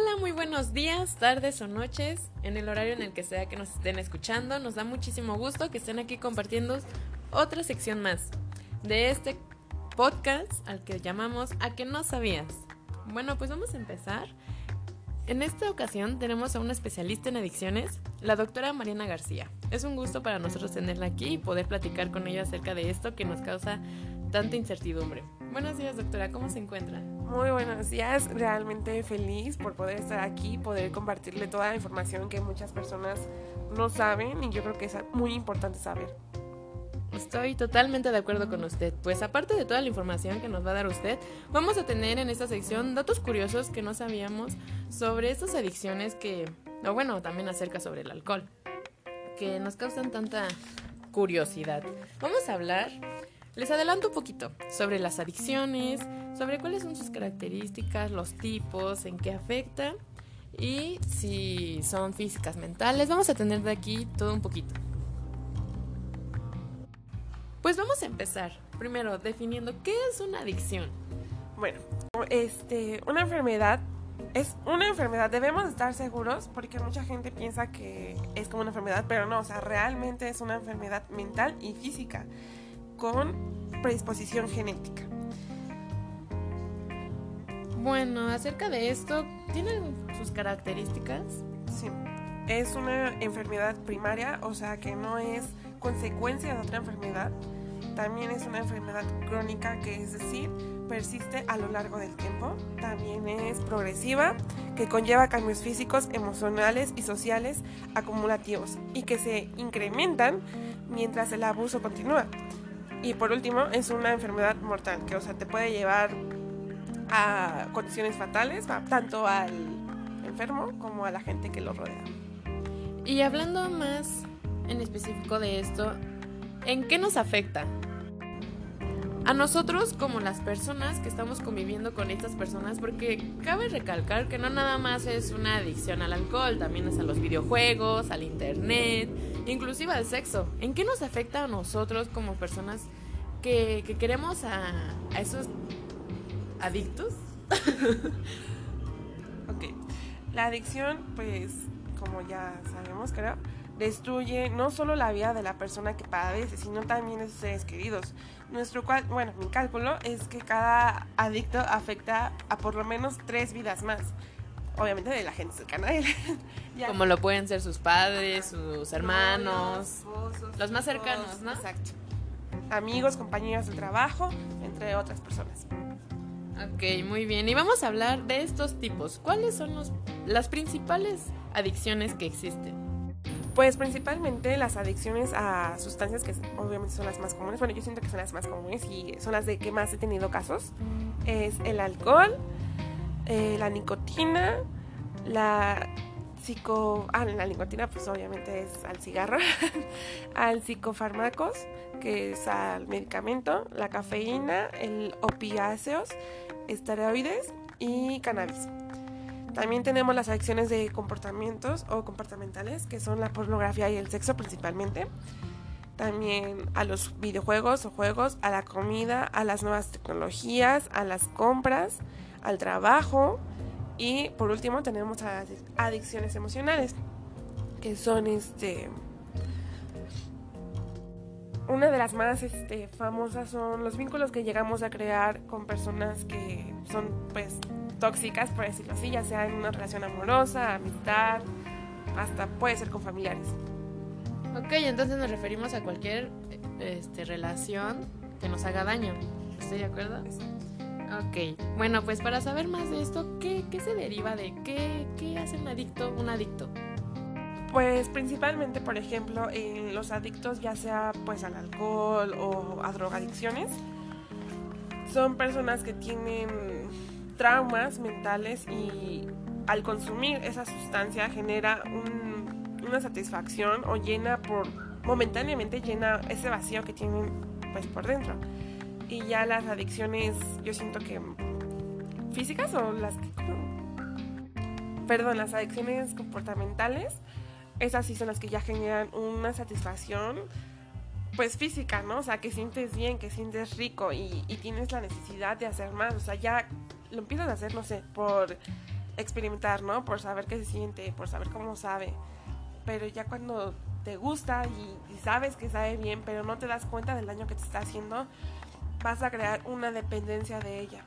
Hola, muy buenos días, tardes o noches, en el horario en el que sea que nos estén escuchando. Nos da muchísimo gusto que estén aquí compartiendo otra sección más de este podcast al que llamamos A que no sabías. Bueno, pues vamos a empezar. En esta ocasión tenemos a una especialista en adicciones, la doctora Mariana García. Es un gusto para nosotros tenerla aquí y poder platicar con ella acerca de esto que nos causa tanta incertidumbre. Buenos días, doctora, ¿cómo se encuentra? Muy buenos días, realmente feliz por poder estar aquí, poder compartirle toda la información que muchas personas no saben y yo creo que es muy importante saber. Estoy totalmente de acuerdo con usted, pues aparte de toda la información que nos va a dar usted, vamos a tener en esta sección datos curiosos que no sabíamos sobre estas adicciones que, o bueno, también acerca sobre el alcohol, que nos causan tanta curiosidad. Vamos a hablar les adelanto un poquito sobre las adicciones, sobre cuáles son sus características, los tipos, en qué afecta y si son físicas, mentales. Vamos a tener de aquí todo un poquito. Pues vamos a empezar primero definiendo qué es una adicción. Bueno, este, una enfermedad es una enfermedad, debemos estar seguros porque mucha gente piensa que es como una enfermedad, pero no, o sea, realmente es una enfermedad mental y física con predisposición genética. Bueno, acerca de esto, ¿tienen sus características? Sí, es una enfermedad primaria, o sea que no es consecuencia de otra enfermedad. También es una enfermedad crónica, que es decir, persiste a lo largo del tiempo. También es progresiva, que conlleva cambios físicos, emocionales y sociales acumulativos y que se incrementan mientras el abuso continúa. Y por último, es una enfermedad mortal, que o sea, te puede llevar a condiciones fatales, tanto al enfermo como a la gente que lo rodea. Y hablando más en específico de esto, ¿en qué nos afecta? A nosotros como las personas que estamos conviviendo con estas personas, porque cabe recalcar que no nada más es una adicción al alcohol, también es a los videojuegos, al internet, inclusive al sexo. ¿En qué nos afecta a nosotros como personas que, queremos a, a, esos adictos? ok, la adicción, pues, como ya sabemos, creo, destruye no solo la vida de la persona que padece, sino también de sus seres queridos. Nuestro cual, bueno, mi cálculo es que cada adicto afecta a por lo menos tres vidas más obviamente de la gente cercana a él. Como lo pueden ser sus padres, sus hermanos, los más cercanos, ¿no? Exacto. Amigos, compañeros de trabajo, entre otras personas. Ok, muy bien. Y vamos a hablar de estos tipos. ¿Cuáles son los, las principales adicciones que existen? Pues principalmente las adicciones a sustancias que obviamente son las más comunes. Bueno, yo siento que son las más comunes y son las de que más he tenido casos. Es el alcohol, eh, la nicotina, la psico... Ah, la nicotina pues obviamente es al cigarro, al psicofármacos, que es al medicamento, la cafeína, el opiáceos, esteroides y cannabis. También tenemos las adicciones de comportamientos o comportamentales, que son la pornografía y el sexo principalmente. También a los videojuegos o juegos, a la comida, a las nuevas tecnologías, a las compras, al trabajo y por último tenemos adicciones emocionales que son este una de las más este, famosas son los vínculos que llegamos a crear con personas que son pues tóxicas por decirlo así ya sea en una relación amorosa amistad hasta puede ser con familiares Ok, entonces nos referimos a cualquier este, relación que nos haga daño. ¿Estoy de acuerdo? Ok, bueno, pues para saber más de esto, ¿qué, se deriva de qué, qué hace un adicto un adicto? Pues principalmente, por ejemplo, en los adictos, ya sea pues al alcohol o a drogadicciones, son personas que tienen traumas mentales y al consumir esa sustancia genera una satisfacción o llena por momentáneamente llena ese vacío que tienen pues por dentro. Y ya las adicciones, yo siento que físicas o las. Perdón, las adicciones comportamentales, esas sí son las que ya generan una satisfacción pues física, ¿no? O sea, que sientes bien, que sientes rico y, tienes la necesidad de hacer más. O sea, ya lo empiezas a hacer, no sé, por experimentar, ¿no? Por saber qué se siente, por saber cómo sabe. Pero ya cuando te gusta y, y sabes que sabe bien, pero no te das cuenta del daño que te está haciendo, vas a crear una dependencia de ella.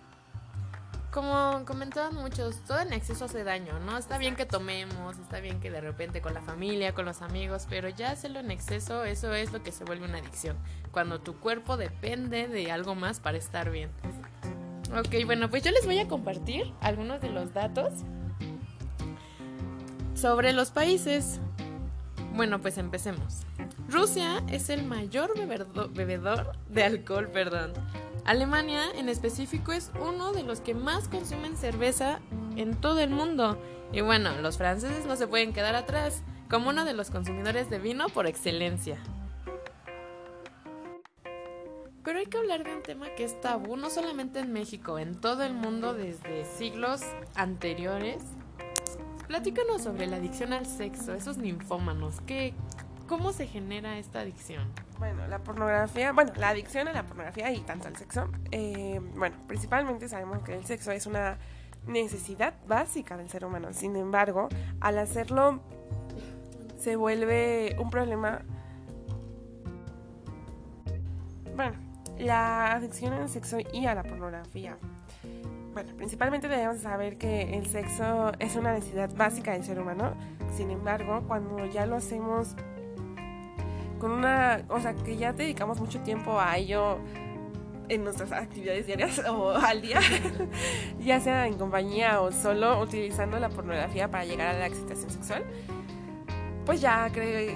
Como comentaban muchos, todo en exceso hace daño, ¿no? Está bien que tomemos, está bien que de repente con la familia, con los amigos, pero ya hacerlo en exceso, eso es lo que se vuelve una adicción. Cuando tu cuerpo depende de algo más para estar bien. Ok, bueno, pues yo les voy a compartir algunos de los datos sobre los países. Bueno, pues empecemos. Rusia es el mayor bebedor de alcohol, perdón. Alemania en específico es uno de los que más consumen cerveza en todo el mundo. Y bueno, los franceses no se pueden quedar atrás, como uno de los consumidores de vino por excelencia. Pero hay que hablar de un tema que es tabú, no solamente en México, en todo el mundo desde siglos anteriores. Platícanos sobre la adicción al sexo, esos ninfómanos, ¿qué, ¿cómo se genera esta adicción? Bueno, la pornografía, bueno, la adicción a la pornografía y tanto al sexo. Eh, bueno, principalmente sabemos que el sexo es una necesidad básica del ser humano. Sin embargo, al hacerlo se vuelve un problema. Bueno, la adicción al sexo y a la pornografía. Bueno, principalmente debemos saber que el sexo es una necesidad básica del ser humano. Sin embargo, cuando ya lo hacemos con una, o sea, que ya dedicamos mucho tiempo a ello en nuestras actividades diarias o al día, ya sea en compañía o solo utilizando la pornografía para llegar a la excitación sexual, pues ya,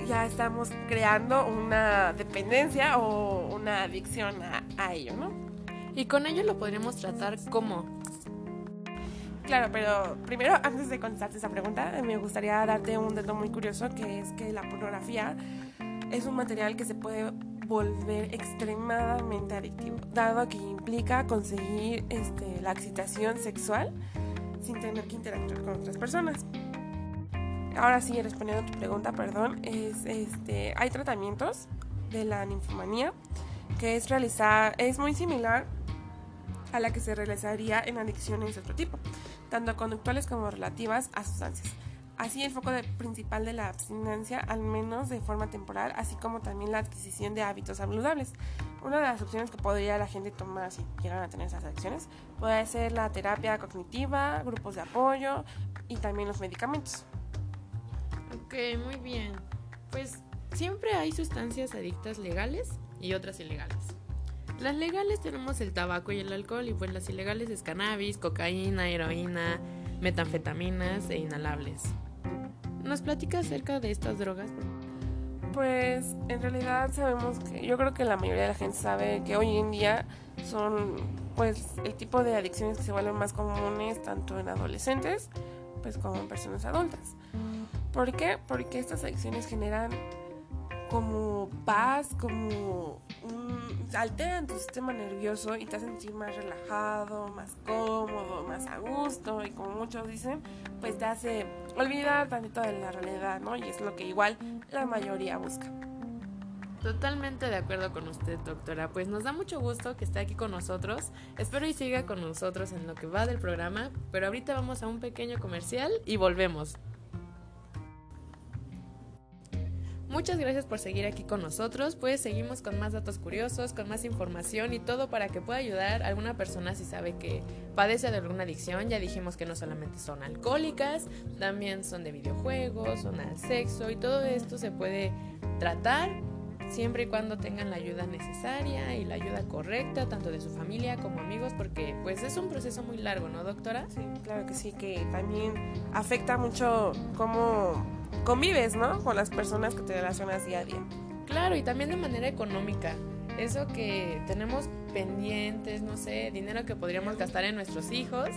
ya estamos creando una dependencia o una adicción a, a ello, ¿no? Y con ello lo podríamos tratar como Claro, pero primero, antes de contestarte esa pregunta, me gustaría darte un dato muy curioso, que es que la pornografía es un material que se puede volver extremadamente adictivo, dado que implica conseguir este, la excitación sexual sin tener que interactuar con otras personas. Ahora sí, respondiendo a tu pregunta, perdón, es, este, hay tratamientos de la ninfomanía que es realizar, es muy similar a la que se realizaría en adicciones de otro tipo, tanto conductuales como relativas a sustancias. Así el foco principal de la abstinencia, al menos de forma temporal, así como también la adquisición de hábitos saludables. Una de las opciones que podría la gente tomar si llegan a tener esas adicciones puede ser la terapia cognitiva, grupos de apoyo y también los medicamentos. Ok, muy bien. Pues siempre hay sustancias adictas legales y otras ilegales. Las legales tenemos el tabaco y el alcohol y pues las ilegales es cannabis, cocaína, heroína, metanfetaminas e inhalables. ¿Nos platica acerca de estas drogas? Pues en realidad sabemos que yo creo que la mayoría de la gente sabe que hoy en día son pues el tipo de adicciones que se vuelven más comunes tanto en adolescentes pues como en personas adultas. ¿Por qué? Porque estas adicciones generan como paz, como alteran tu sistema nervioso y te hacen sentir más relajado, más cómodo, más a gusto y como muchos dicen, pues te hace olvidar tantito de la realidad, ¿no? Y es lo que igual la mayoría busca. Totalmente de acuerdo con usted, doctora. Pues nos da mucho gusto que esté aquí con nosotros. Espero y siga con nosotros en lo que va del programa, pero ahorita vamos a un pequeño comercial y volvemos. Muchas gracias por seguir aquí con nosotros. Pues seguimos con más datos curiosos, con más información y todo para que pueda ayudar a alguna persona si sabe que padece de alguna adicción. Ya dijimos que no solamente son alcohólicas, también son de videojuegos, son al sexo y todo esto se puede tratar siempre y cuando tengan la ayuda necesaria y la ayuda correcta, tanto de su familia como amigos, porque pues es un proceso muy largo, ¿no, doctora? Sí, claro que sí, que también afecta mucho cómo convives, ¿no? Con las personas que te relacionas día a día. Claro, y también de manera económica. Eso que tenemos pendientes, no sé, dinero que podríamos gastar en nuestros hijos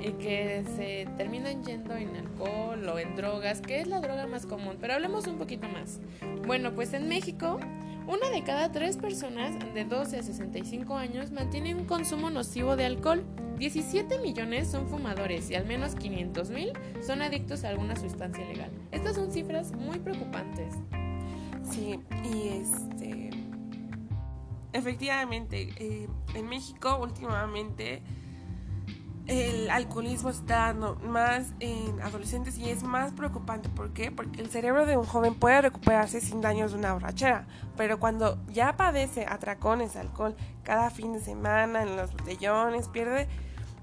y que se terminan yendo en alcohol o en drogas, que es la droga más común. Pero hablemos un poquito más. Bueno, pues en México una de cada tres personas de 12 a 65 años mantiene un consumo nocivo de alcohol. 17 millones son fumadores y al menos 500 mil son adictos a alguna sustancia legal. Estas son cifras muy preocupantes. Sí, y este... Efectivamente, eh, en México últimamente el alcoholismo está dando más en adolescentes y es más preocupante. ¿Por qué? Porque el cerebro de un joven puede recuperarse sin daños de una borrachera, pero cuando ya padece atracones alcohol cada fin de semana en los botellones, pierde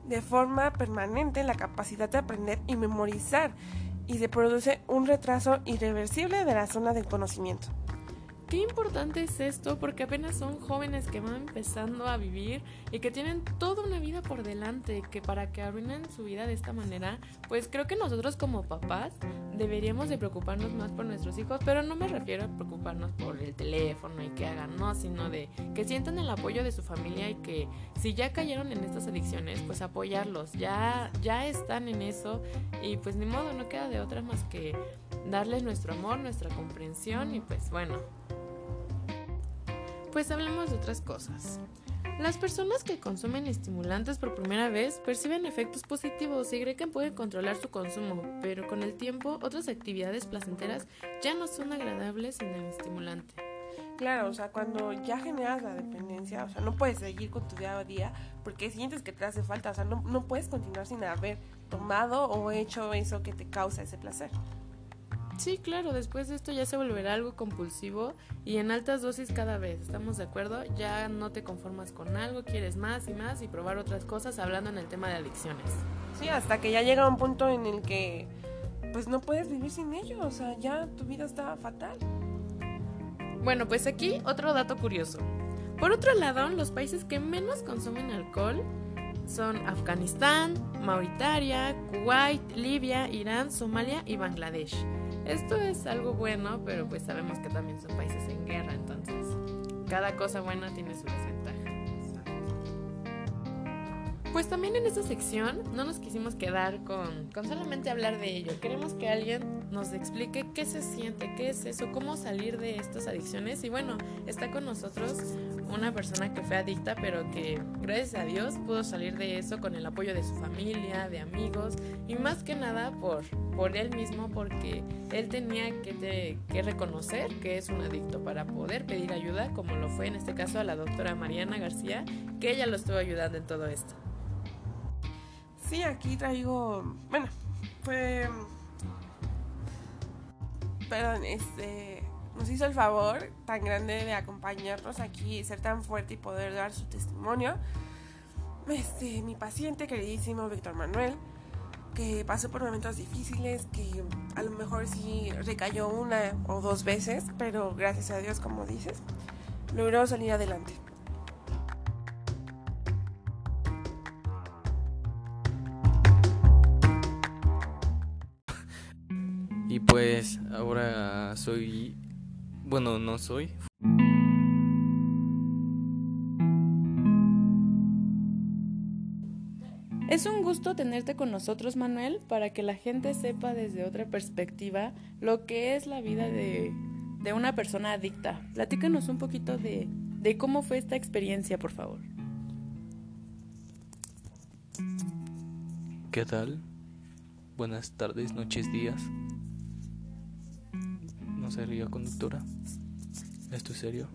de forma permanente la capacidad de aprender y memorizar y se produce un retraso irreversible de la zona del conocimiento. Qué importante es esto porque apenas son jóvenes que van empezando a vivir y que tienen toda una vida por delante, que para que arruinen su vida de esta manera, pues creo que nosotros como papás deberíamos de preocuparnos más por nuestros hijos, pero no me refiero a preocuparnos por el teléfono y que hagan, no, sino de que sientan el apoyo de su familia y que si ya cayeron en estas adicciones, pues apoyarlos, ya, ya están en eso y pues ni modo, no queda de otra más que darles nuestro amor, nuestra comprensión y pues bueno, pues hablemos de otras cosas. Las personas que consumen estimulantes por primera vez perciben efectos positivos y creen que pueden controlar su consumo, pero con el tiempo otras actividades placenteras ya no son agradables sin el estimulante. Claro, o sea, cuando ya generas la dependencia, o sea, no puedes seguir con tu día a día porque sientes que te hace falta, o sea, no, no puedes continuar sin haber tomado o hecho eso que te causa ese placer. Sí, claro, después de esto ya se volverá algo compulsivo y en altas dosis cada vez, ¿estamos de acuerdo? Ya no te conformas con algo, quieres más y más y probar otras cosas hablando en el tema de adicciones. Sí, hasta que ya llega un punto en el que pues no puedes vivir sin ello, o sea, ya tu vida está fatal. Bueno, pues aquí otro dato curioso. Por otro lado, los países que menos consumen alcohol son Afganistán, Mauritania, Kuwait, Libia, Irán, Somalia y Bangladesh. Esto es algo bueno, pero pues sabemos que también son países en guerra, entonces cada cosa buena tiene su desventaja. Pues también en esta sección no nos quisimos quedar con, con solamente hablar de ello. Queremos que alguien nos explique qué se siente, qué es eso, cómo salir de estas adicciones. Y bueno, está con nosotros una persona que fue adicta, pero que gracias a Dios pudo salir de eso con el apoyo de su familia, de amigos y más que nada por, por él mismo, porque él tenía que, que reconocer que es un adicto para poder pedir ayuda, como lo fue en este caso a la doctora Mariana García, que ella lo estuvo ayudando en todo esto. Sí, aquí traigo, bueno, fue, perdón, este nos hizo el favor tan grande de acompañarnos aquí, ser tan fuerte y poder dar su testimonio. Este, mi paciente queridísimo Víctor Manuel, que pasó por momentos difíciles, que a lo mejor sí recayó una o dos veces, pero gracias a Dios, como dices, logró salir adelante. Pues ahora soy bueno, no soy. Es un gusto tenerte con nosotros, Manuel, para que la gente sepa desde otra perspectiva lo que es la vida de, de una persona adicta. Platícanos un poquito de, de cómo fue esta experiencia, por favor. ¿Qué tal? Buenas tardes, noches, días sería conductora? ¿Esto es serio?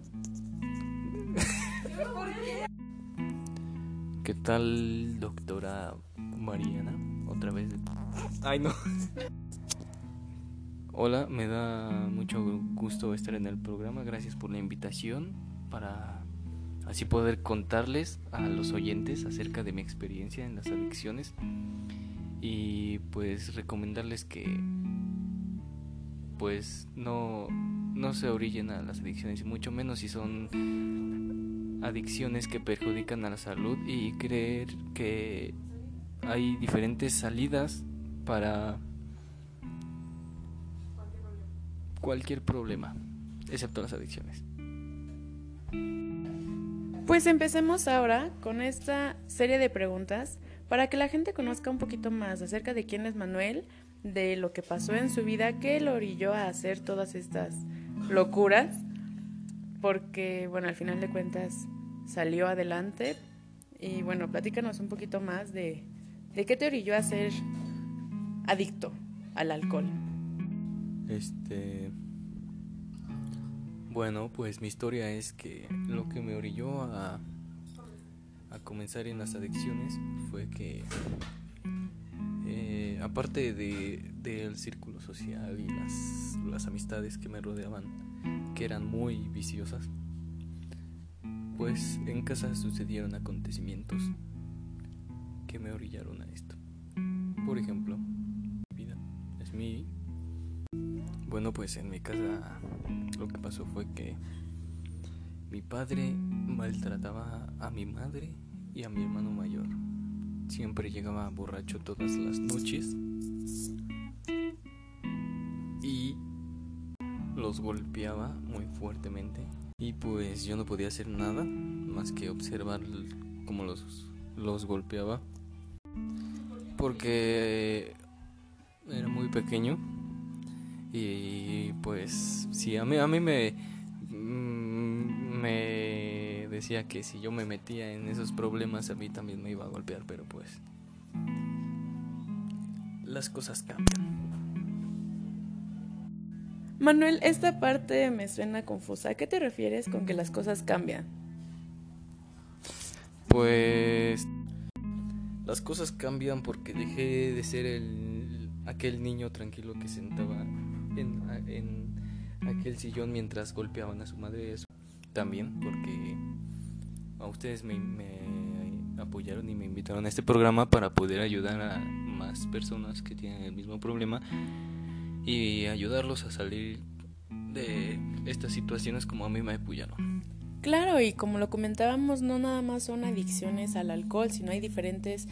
¿Qué tal, doctora Mariana? Otra vez. Ay, no. Hola, me da mucho gusto estar en el programa. Gracias por la invitación para así poder contarles a los oyentes acerca de mi experiencia en las adicciones y pues recomendarles que pues no, no se orillen a las adicciones, y mucho menos si son adicciones que perjudican a la salud y creer que hay diferentes salidas para cualquier problema, excepto las adicciones. Pues empecemos ahora con esta serie de preguntas para que la gente conozca un poquito más acerca de quién es Manuel, de lo que pasó en su vida que lo orilló a hacer todas estas locuras, porque bueno, al final de cuentas salió adelante y bueno, platícanos un poquito más de, de qué te orilló a ser adicto al alcohol. Este... Bueno, pues mi historia es que lo que me orilló a a comenzar en las adicciones fue que aparte de, del círculo social y las, las amistades que me rodeaban, que eran muy viciosas, pues en casa sucedieron acontecimientos que me orillaron a esto. Por ejemplo, mi vida es mi... Bueno, pues en mi casa lo que pasó fue que mi padre maltrataba a mi madre y a mi hermano mayor. Siempre llegaba borracho todas las noches y los golpeaba muy fuertemente. Y pues yo no podía hacer nada más que observar cómo los, los golpeaba. Porque era muy pequeño. Y pues sí, a mí, a mí me, mm, me decía que si yo me metía en esos problemas a mí también me iba a golpear, pero pues las cosas cambian. Manuel, esta parte me suena confusa. ¿A qué te refieres con que las cosas cambian? Pues las cosas cambian porque dejé de ser el aquel niño tranquilo que sentaba en, en aquel sillón mientras golpeaban a su madre. También porque a ustedes me, me apoyaron y me invitaron a este programa para poder ayudar a más personas que tienen el mismo problema y ayudarlos a salir de estas situaciones como a mí me apoyaron. Claro, y como lo comentábamos, no nada más son adicciones al alcohol, sino hay diferentes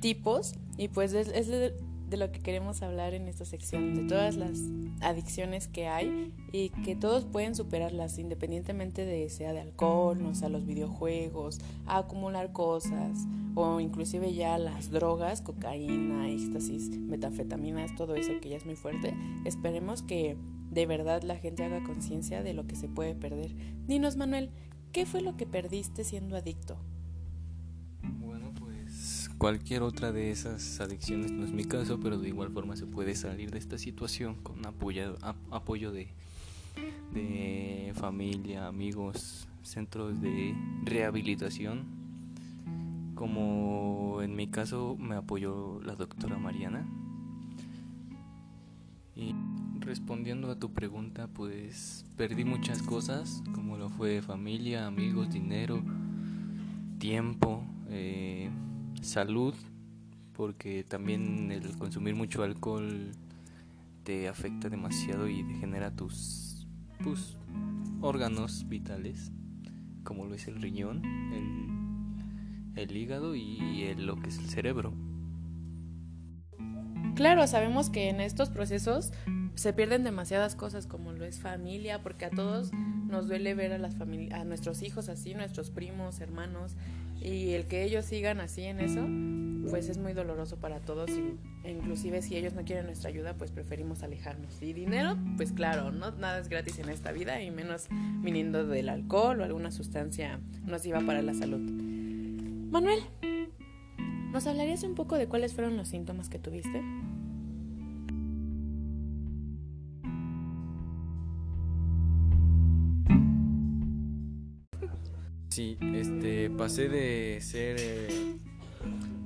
tipos y pues es, es de, lo que queremos hablar en esta sección, de todas las adicciones que hay y que todos pueden superarlas independientemente de sea de alcohol, no sea los videojuegos, a acumular cosas o inclusive ya las drogas, cocaína, éxtasis, metafetaminas, todo eso que ya es muy fuerte. Esperemos que de verdad la gente haga conciencia de lo que se puede perder. Dinos Manuel, ¿qué fue lo que perdiste siendo adicto? Cualquier otra de esas adicciones no es mi caso, pero de igual forma se puede salir de esta situación con apoyo, apoyo de, de familia, amigos, centros de rehabilitación como en mi caso me apoyó la doctora Mariana. Y respondiendo a tu pregunta, pues perdí muchas cosas, como lo fue familia, amigos, dinero, tiempo, eh, salud, porque también el consumir mucho alcohol te afecta demasiado y genera tus, tus órganos vitales, como lo es el riñón, el el hígado y el, lo que es el cerebro. Claro, sabemos que en estos procesos se pierden demasiadas cosas como lo es familia, porque a todos nos duele ver a las a nuestros hijos así, nuestros primos, hermanos, y el que ellos sigan así en eso, pues es muy doloroso para todos y e inclusive si ellos no quieren nuestra ayuda, pues preferimos alejarnos. Y dinero, pues claro, no nada es gratis en esta vida y menos viniendo del alcohol o alguna sustancia nociva para la salud. Manuel, ¿nos hablarías un poco de cuáles fueron los síntomas que tuviste? Sí, este, pasé de ser eh,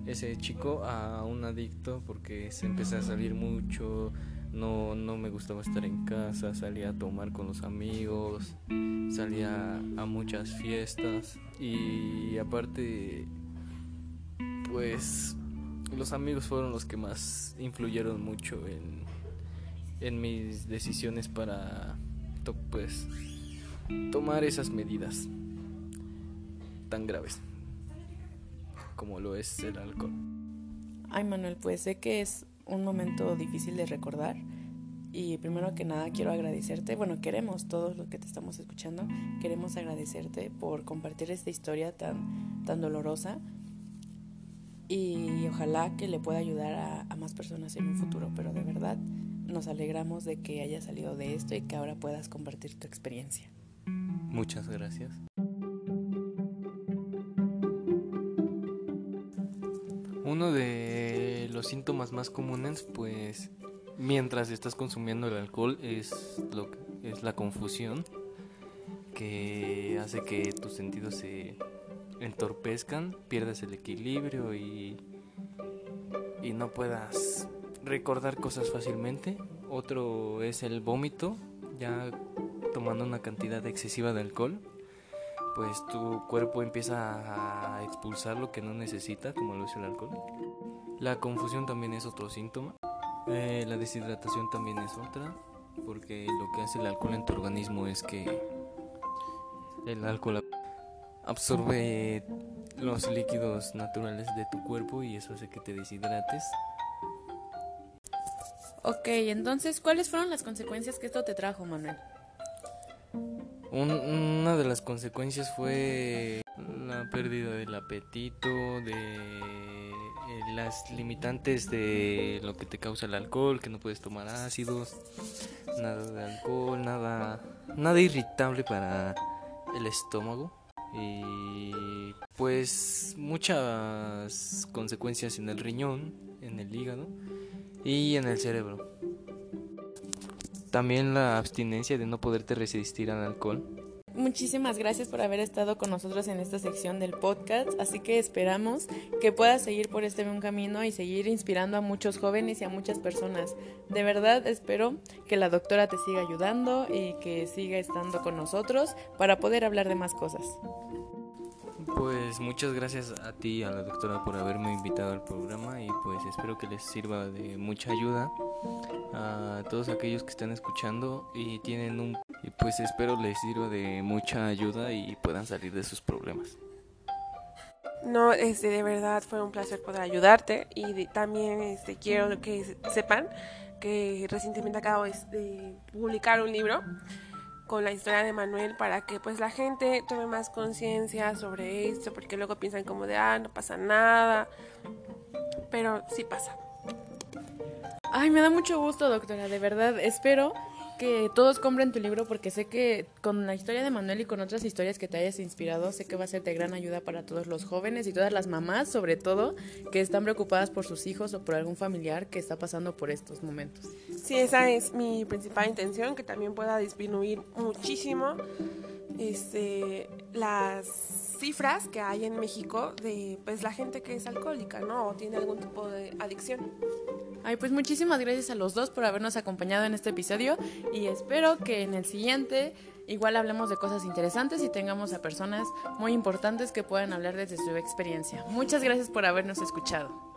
ese chico a un adicto porque se empecé a salir mucho, no, no me gustaba estar en casa, salía a tomar con los amigos, salía a muchas fiestas y aparte pues los amigos fueron los que más influyeron mucho en, en mis decisiones para pues tomar esas medidas tan graves como lo es el alcohol. Ay Manuel, pues sé que es un momento difícil de recordar y primero que nada quiero agradecerte, bueno, queremos todos los que te estamos escuchando, queremos agradecerte por compartir esta historia tan, tan dolorosa y ojalá que le pueda ayudar a, a, más personas en un futuro, pero de verdad nos alegramos de que hayas salido de esto y que ahora puedas compartir tu experiencia. Muchas gracias. Uno de los síntomas más comunes, pues, mientras estás consumiendo el alcohol, es lo es la confusión, que hace que tus sentidos se entorpezcan, pierdas el equilibrio y, y no puedas recordar cosas fácilmente. Otro es el vómito, ya tomando una cantidad excesiva de alcohol, pues tu cuerpo empieza a expulsar lo que no necesita, como lo es el alcohol. La confusión también es otro síntoma. Eh, la deshidratación también es otra, porque lo que hace el alcohol en tu organismo es que el alcohol absorbe los líquidos naturales de tu cuerpo y eso hace que te deshidrates. Ok, entonces, ¿cuáles fueron las consecuencias que esto te trajo, Manuel? Una de las consecuencias fue la pérdida del apetito, de eh, las limitantes de lo que te causa el alcohol, que no puedes tomar ácidos, nada de alcohol, nada, nada irritable para el estómago y pues muchas consecuencias en el riñón, en el hígado y en el cerebro. También la abstinencia de no poderte resistir al alcohol Muchísimas gracias por haber estado con nosotros en esta sección del podcast, así que esperamos que puedas seguir por este buen camino y seguir inspirando a muchos jóvenes y a muchas personas. De verdad espero que la doctora te siga ayudando y que siga estando con nosotros para poder hablar de más cosas. Pues muchas gracias a ti, a la doctora, por haberme invitado al programa y pues espero que les sirva de mucha ayuda a todos aquellos que están escuchando y tienen un... Y pues espero les sirva de mucha ayuda y puedan salir de sus problemas. No, este, de verdad fue un placer poder ayudarte y también este, quiero que sepan que recientemente acabo de publicar un libro con la historia de Manuel para que pues la gente tome más conciencia sobre esto, porque luego piensan como de, ah, no pasa nada, pero sí pasa. Ay, me da mucho gusto, doctora, de verdad. Espero que todos compren tu libro porque sé que con la historia de Manuel y con otras historias que te hayas inspirado, sé que va a ser de gran ayuda para todos los jóvenes y todas las mamás, sobre todo, que están preocupadas por sus hijos o por algún familiar que está pasando por estos momentos. Sí, esa es mi principal intención, que también pueda disminuir muchísimo este, las cifras que hay en México de pues la gente que es alcohólica, ¿no? O tiene algún tipo de adicción. Ay, pues muchísimas gracias a los dos por habernos acompañado en este episodio y espero que en el siguiente igual hablemos de cosas interesantes y tengamos a personas muy importantes que puedan hablar desde su experiencia. Muchas gracias por habernos escuchado.